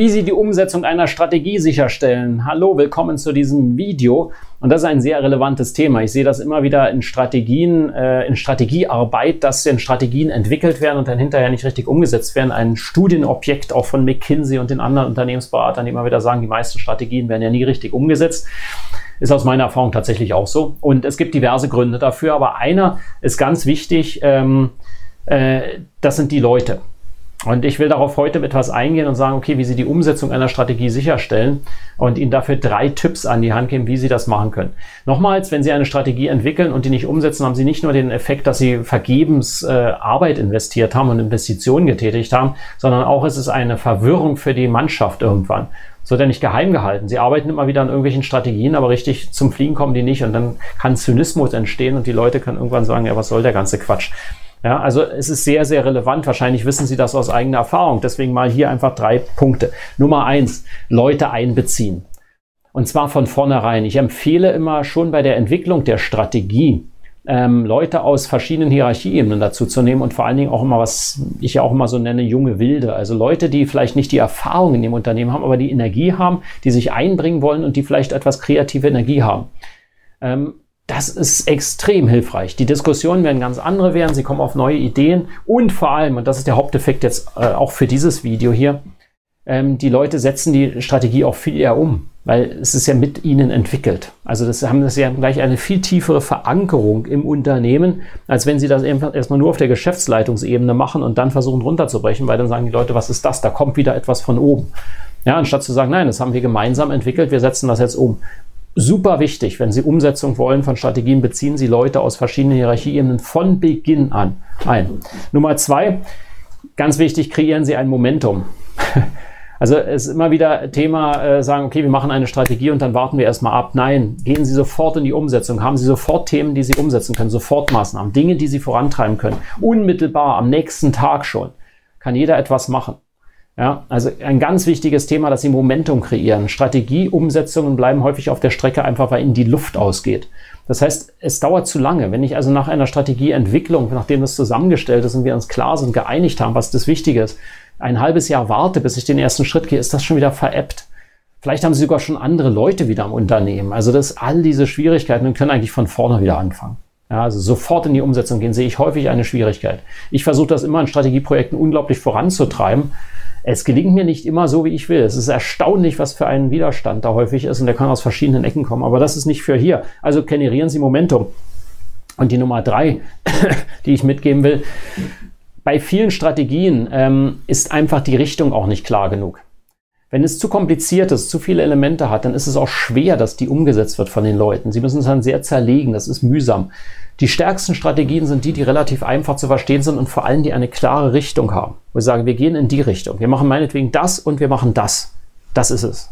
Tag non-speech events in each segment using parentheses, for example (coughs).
wie Sie die Umsetzung einer Strategie sicherstellen. Hallo, willkommen zu diesem Video. Und das ist ein sehr relevantes Thema. Ich sehe das immer wieder in Strategien, äh, in Strategiearbeit, dass in Strategien entwickelt werden und dann hinterher nicht richtig umgesetzt werden. Ein Studienobjekt auch von McKinsey und den anderen Unternehmensberatern, die immer wieder sagen, die meisten Strategien werden ja nie richtig umgesetzt. Ist aus meiner Erfahrung tatsächlich auch so. Und es gibt diverse Gründe dafür, aber einer ist ganz wichtig, ähm, äh, das sind die Leute. Und ich will darauf heute etwas eingehen und sagen, okay, wie Sie die Umsetzung einer Strategie sicherstellen und Ihnen dafür drei Tipps an die Hand geben, wie Sie das machen können. Nochmals, wenn Sie eine Strategie entwickeln und die nicht umsetzen, haben Sie nicht nur den Effekt, dass Sie vergebens äh, Arbeit investiert haben und Investitionen getätigt haben, sondern auch ist es eine Verwirrung für die Mannschaft irgendwann. Es wird ja nicht geheim gehalten. Sie arbeiten immer wieder an irgendwelchen Strategien, aber richtig zum Fliegen kommen die nicht und dann kann Zynismus entstehen und die Leute können irgendwann sagen, ja, was soll der ganze Quatsch? Ja, also es ist sehr, sehr relevant. Wahrscheinlich wissen Sie das aus eigener Erfahrung. Deswegen mal hier einfach drei Punkte. Nummer eins, Leute einbeziehen. Und zwar von vornherein. Ich empfehle immer schon bei der Entwicklung der Strategie, ähm, Leute aus verschiedenen Hierarchieebenen dazu zu nehmen und vor allen Dingen auch immer, was ich ja auch immer so nenne, junge Wilde. Also Leute, die vielleicht nicht die Erfahrung in dem Unternehmen haben, aber die Energie haben, die sich einbringen wollen und die vielleicht etwas kreative Energie haben. Ähm, das ist extrem hilfreich. Die Diskussionen werden ganz andere werden, sie kommen auf neue Ideen und vor allem, und das ist der Haupteffekt jetzt äh, auch für dieses Video hier, ähm, die Leute setzen die Strategie auch viel eher um, weil es ist ja mit ihnen entwickelt. Also das haben das ja gleich eine viel tiefere Verankerung im Unternehmen, als wenn sie das erstmal nur auf der Geschäftsleitungsebene machen und dann versuchen runterzubrechen, weil dann sagen die Leute, was ist das? Da kommt wieder etwas von oben. Ja, anstatt zu sagen, nein, das haben wir gemeinsam entwickelt, wir setzen das jetzt um super wichtig, wenn Sie Umsetzung wollen von Strategien, beziehen Sie Leute aus verschiedenen Hierarchieebenen von Beginn an ein. Nummer zwei, ganz wichtig, kreieren Sie ein Momentum. (laughs) Also es ist immer wieder Thema, äh, sagen, okay, wir machen eine Strategie und dann warten wir erstmal ab. Nein, gehen Sie sofort in die Umsetzung. Haben Sie sofort Themen, die Sie umsetzen können, sofort Maßnahmen, Dinge, die Sie vorantreiben können. Unmittelbar, am nächsten Tag schon, kann jeder etwas machen. Ja, also ein ganz wichtiges Thema, dass sie Momentum kreieren. Strategieumsetzungen bleiben häufig auf der Strecke einfach, weil ihnen die Luft ausgeht. Das heißt, es dauert zu lange. Wenn ich also nach einer Strategieentwicklung, nachdem das zusammengestellt ist und wir uns klar sind, geeinigt haben, was das Wichtige ist, ein halbes Jahr warte, bis ich den ersten Schritt gehe, ist das schon wieder veräppt. Vielleicht haben sie sogar schon andere Leute wieder im Unternehmen. Also das all diese Schwierigkeiten und können eigentlich von vorne wieder anfangen. Ja, also sofort in die Umsetzung gehen, sehe ich häufig eine Schwierigkeit. Ich versuche das immer in Strategieprojekten unglaublich voranzutreiben, es gelingt mir nicht immer so, wie ich will. Es ist erstaunlich, was für ein Widerstand da häufig ist und der kann aus verschiedenen Ecken kommen. Aber das ist nicht für hier. Also generieren Sie Momentum. Und die Nummer drei, (coughs) die ich mitgeben will, bei vielen Strategien ähm, ist einfach die Richtung auch nicht klar genug. Wenn es zu kompliziert ist, zu viele Elemente hat, dann ist es auch schwer, dass die umgesetzt wird von den Leuten. Sie müssen es dann sehr zerlegen, das ist mühsam. Die stärksten Strategien sind die, die relativ einfach zu verstehen sind und vor allem die eine klare Richtung haben. Wo ich sage, wir gehen in die Richtung. Wir machen meinetwegen das und wir machen das. Das ist es.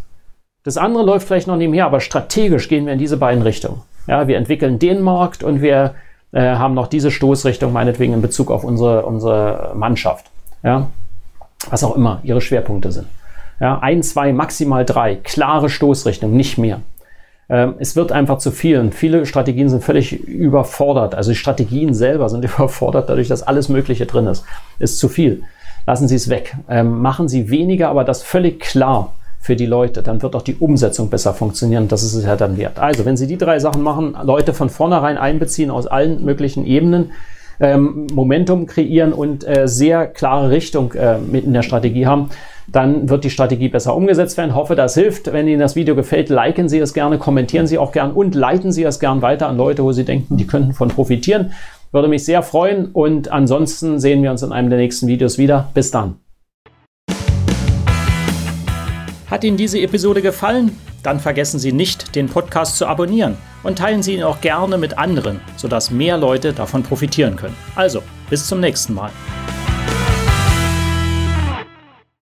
Das andere läuft vielleicht noch nebenher, aber strategisch gehen wir in diese beiden Richtungen. Ja, wir entwickeln den Markt und wir äh, haben noch diese Stoßrichtung meinetwegen in Bezug auf unsere, unsere Mannschaft. Ja, was auch immer ihre Schwerpunkte sind. Ja, ein, zwei, maximal drei. Klare Stoßrichtung, nicht mehr. Ähm, es wird einfach zu viel und viele Strategien sind völlig überfordert. Also die Strategien selber sind (laughs) überfordert, dadurch, dass alles Mögliche drin ist. Ist zu viel. Lassen Sie es weg. Ähm, machen Sie weniger, aber das völlig klar für die Leute. Dann wird auch die Umsetzung besser funktionieren. Das ist es ja dann wert. Also, wenn Sie die drei Sachen machen, Leute von vornherein einbeziehen aus allen möglichen Ebenen, ähm, Momentum kreieren und äh, sehr klare Richtung äh, mit in der Strategie haben, dann wird die Strategie besser umgesetzt werden. Hoffe, das hilft. Wenn Ihnen das Video gefällt, liken Sie es gerne, kommentieren Sie auch gern und leiten Sie es gern weiter an Leute, wo Sie denken, die könnten von profitieren. Würde mich sehr freuen und ansonsten sehen wir uns in einem der nächsten Videos wieder. Bis dann. Hat Ihnen diese Episode gefallen? Dann vergessen Sie nicht, den Podcast zu abonnieren und teilen Sie ihn auch gerne mit anderen, sodass mehr Leute davon profitieren können. Also, bis zum nächsten Mal.